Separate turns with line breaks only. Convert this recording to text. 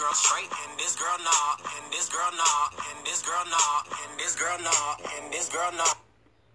girl straight, and this girl not, and this girl not, and this girl not, and this girl not, and this girl not.